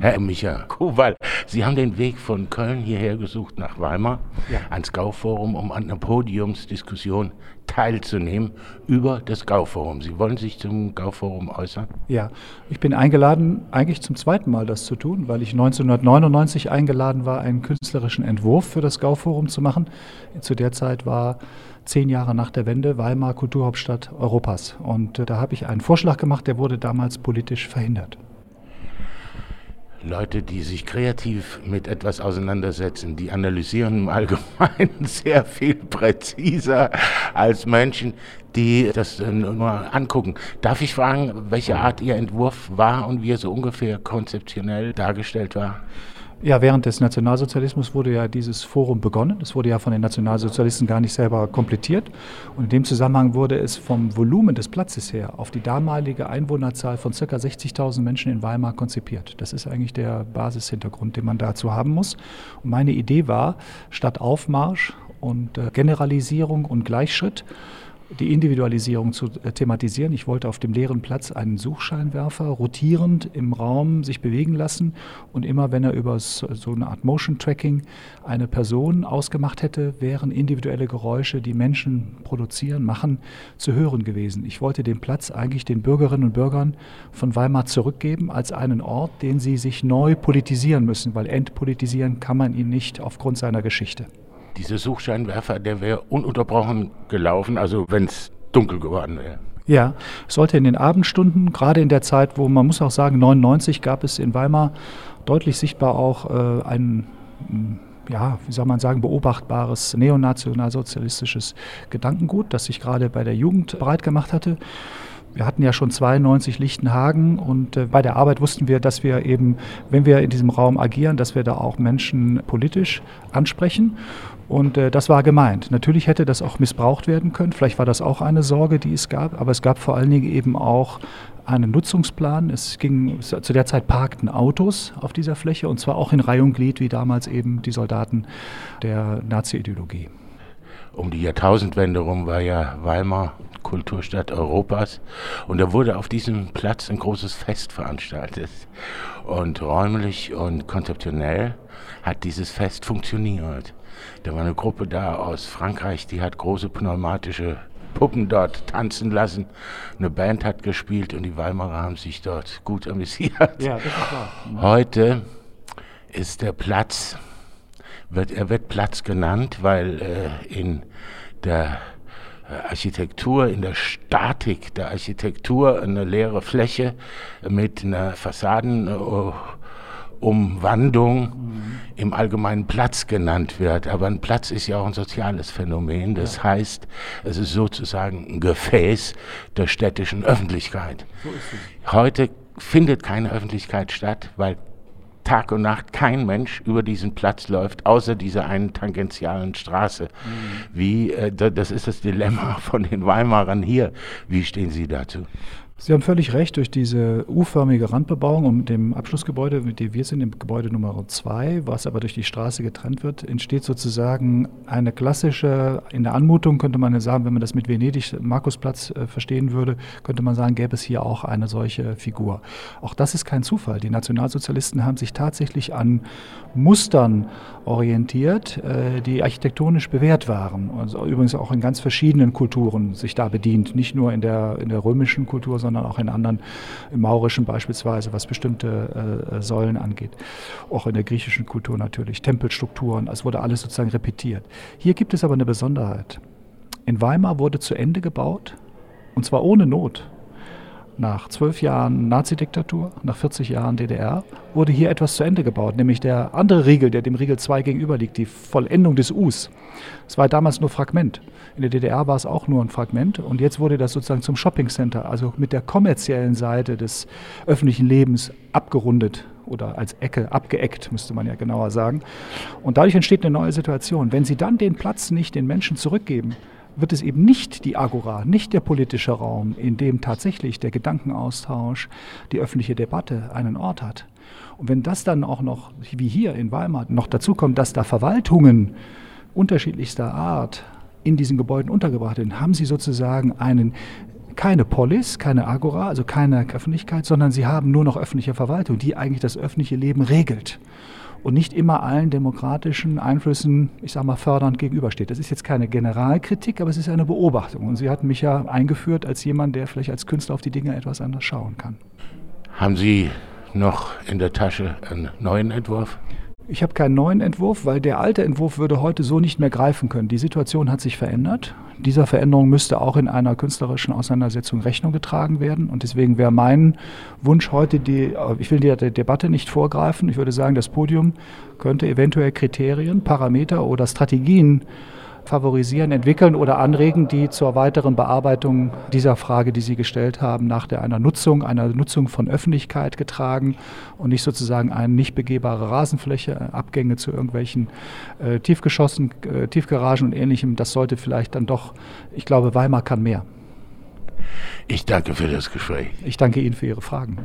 Herr Micha Kowal, Sie haben den Weg von Köln hierher gesucht nach Weimar Ja. ans Gauforum, um an einer Podiumsdiskussion teilzunehmen über das Gauforum. Sie wollen sich zum Gauforum äußern? Ja, ich bin eingeladen, eigentlich zum zweiten Mal das zu tun, weil ich 1999 eingeladen war, einen künstlerischen Entwurf für das Gauforum zu machen. Zu der Zeit war zehn Jahre nach der Wende Weimar Kulturhauptstadt Europas. Und äh, da habe ich einen Vorschlag gemacht, der wurde damals politisch verhindert. Leute, die sich kreativ mit etwas auseinandersetzen, die analysieren im Allgemeinen sehr viel präziser als Menschen, die das äh, nur angucken. Darf ich fragen, welche Art Ihr Entwurf war und wie er so ungefähr konzeptionell dargestellt war? Ja, während des Nationalsozialismus wurde ja dieses Forum begonnen. Es wurde ja von den Nationalsozialisten gar nicht selber komplettiert. Und in dem Zusammenhang wurde es vom Volumen des Platzes her auf die damalige Einwohnerzahl von ca. 60.000 Menschen in Weimar konzipiert. Das ist eigentlich der Basishintergrund, den man dazu haben muss. Und meine Idee war, statt Aufmarsch und äh, Generalisierung und Gleichschritt, die Individualisierung zu äh, thematisieren. Ich wollte auf dem leeren Platz einen Suchscheinwerfer rotierend im Raum sich bewegen lassen und immer, wenn er über so eine Art Motion Tracking eine Person ausgemacht hätte, wären individuelle Geräusche, die Menschen produzieren, machen, zu hören gewesen. Ich wollte den Platz eigentlich den Bürgerinnen und Bürgern von Weimar zurückgeben als einen Ort, den sie sich neu politisieren müssen, weil entpolitisieren kann man ihn nicht aufgrund seiner Geschichte. Dieser Suchscheinwerfer, der wäre ununterbrochen gelaufen, also wenn es dunkel geworden wäre. Ja, sollte in den Abendstunden, gerade in der Zeit, wo man muss auch sagen, 99 gab es in Weimar deutlich sichtbar auch äh, ein, mh, ja, wie soll man sagen, beobachtbares neonationalsozialistisches Gedankengut, das sich gerade bei der Jugend breit gemacht hatte. Wir hatten ja schon 92 Lichtenhagen und äh, bei der Arbeit wussten wir, dass wir eben, wenn wir in diesem Raum agieren, dass wir da auch Menschen politisch ansprechen. Und äh, das war gemeint. Natürlich hätte das auch missbraucht werden können. Vielleicht war das auch eine Sorge, die es gab. Aber es gab vor allen Dingen eben auch einen Nutzungsplan. Es ging zu der Zeit parkten Autos auf dieser Fläche und zwar auch in Reihe und Glied, wie damals eben die Soldaten der Nazi-Ideologie. Um die Jahrtausendwende rum war ja Weimar Kulturstadt Europas und da wurde auf diesem Platz ein großes Fest veranstaltet. Und räumlich und konzeptionell hat dieses Fest funktioniert. Da war eine Gruppe da aus Frankreich, die hat große pneumatische Puppen dort tanzen lassen. Eine Band hat gespielt und die Weimarer haben sich dort gut amüsiert. Ja, das ist wahr. Heute ist der Platz, wird, er wird Platz genannt, weil äh, in der äh, Architektur, in der Statik der Architektur eine leere Fläche mit einer Fassadenumwandung im allgemeinen Platz genannt wird. Aber ein Platz ist ja auch ein soziales Phänomen. Das heißt, es ist sozusagen ein Gefäß der städtischen Öffentlichkeit. Heute findet keine Öffentlichkeit statt, weil Tag und Nacht kein Mensch über diesen Platz läuft, außer dieser einen tangentialen Straße. Wie, äh, da- das ist das Dilemma von den Weimarern hier. Wie stehen Sie dazu? Sie haben völlig recht, durch diese U-förmige Randbebauung und dem Abschlussgebäude, mit dem wir sind, im Gebäude Nummer 2, was aber durch die Straße getrennt wird, entsteht sozusagen eine klassische, in der Anmutung könnte man ja sagen, wenn man das mit Venedig Markusplatz äh, verstehen würde, könnte man sagen, gäbe es hier auch eine solche Figur. Auch das ist kein Zufall. Die Nationalsozialisten haben sich tatsächlich an Mustern orientiert, äh, die architektonisch bewährt waren. Also übrigens auch in ganz verschiedenen Kulturen sich da bedient, nicht nur in der, in der römischen Kultur, sondern auch in anderen, im maurischen beispielsweise, was bestimmte äh, Säulen angeht. Auch in der griechischen Kultur natürlich, Tempelstrukturen, es wurde alles sozusagen repetiert. Hier gibt es aber eine Besonderheit. In Weimar wurde zu Ende gebaut, und zwar ohne Not. Nach zwölf Jahren Nazidiktatur, nach 40 Jahren DDR, wurde hier etwas zu Ende gebaut, nämlich der andere Riegel, der dem Riegel 2 gegenüber liegt, die Vollendung des Us. Es war damals nur Fragment. In der DDR war es auch nur ein Fragment und jetzt wurde das sozusagen zum Shoppingcenter, also mit der kommerziellen Seite des öffentlichen Lebens abgerundet oder als Ecke abgeeckt, müsste man ja genauer sagen. Und dadurch entsteht eine neue Situation. Wenn Sie dann den Platz nicht den Menschen zurückgeben, wird es eben nicht die Agora, nicht der politische Raum, in dem tatsächlich der Gedankenaustausch, die öffentliche Debatte einen Ort hat. Und wenn das dann auch noch, wie hier in Weimar, noch dazu kommt, dass da Verwaltungen unterschiedlichster Art in diesen Gebäuden untergebracht sind, haben sie sozusagen einen keine Polis, keine Agora, also keine Öffentlichkeit, sondern sie haben nur noch öffentliche Verwaltung, die eigentlich das öffentliche Leben regelt und nicht immer allen demokratischen Einflüssen, ich sage mal, fördernd gegenübersteht. Das ist jetzt keine Generalkritik, aber es ist eine Beobachtung. Und Sie hatten mich ja eingeführt als jemand, der vielleicht als Künstler auf die Dinge etwas anders schauen kann. Haben Sie noch in der Tasche einen neuen Entwurf? Ich habe keinen neuen Entwurf, weil der alte Entwurf würde heute so nicht mehr greifen können. Die Situation hat sich verändert. Dieser Veränderung müsste auch in einer künstlerischen Auseinandersetzung Rechnung getragen werden. Und deswegen wäre mein Wunsch heute, die, ich will der Debatte nicht vorgreifen, ich würde sagen, das Podium könnte eventuell Kriterien, Parameter oder Strategien favorisieren, entwickeln oder anregen, die zur weiteren Bearbeitung dieser Frage, die Sie gestellt haben, nach der einer Nutzung, einer Nutzung von Öffentlichkeit getragen und nicht sozusagen eine nicht begehbare Rasenfläche, Abgänge zu irgendwelchen äh, Tiefgeschossen, äh, Tiefgaragen und ähnlichem. Das sollte vielleicht dann doch, ich glaube, Weimar kann mehr. Ich danke für das Gespräch. Ich danke Ihnen für Ihre Fragen.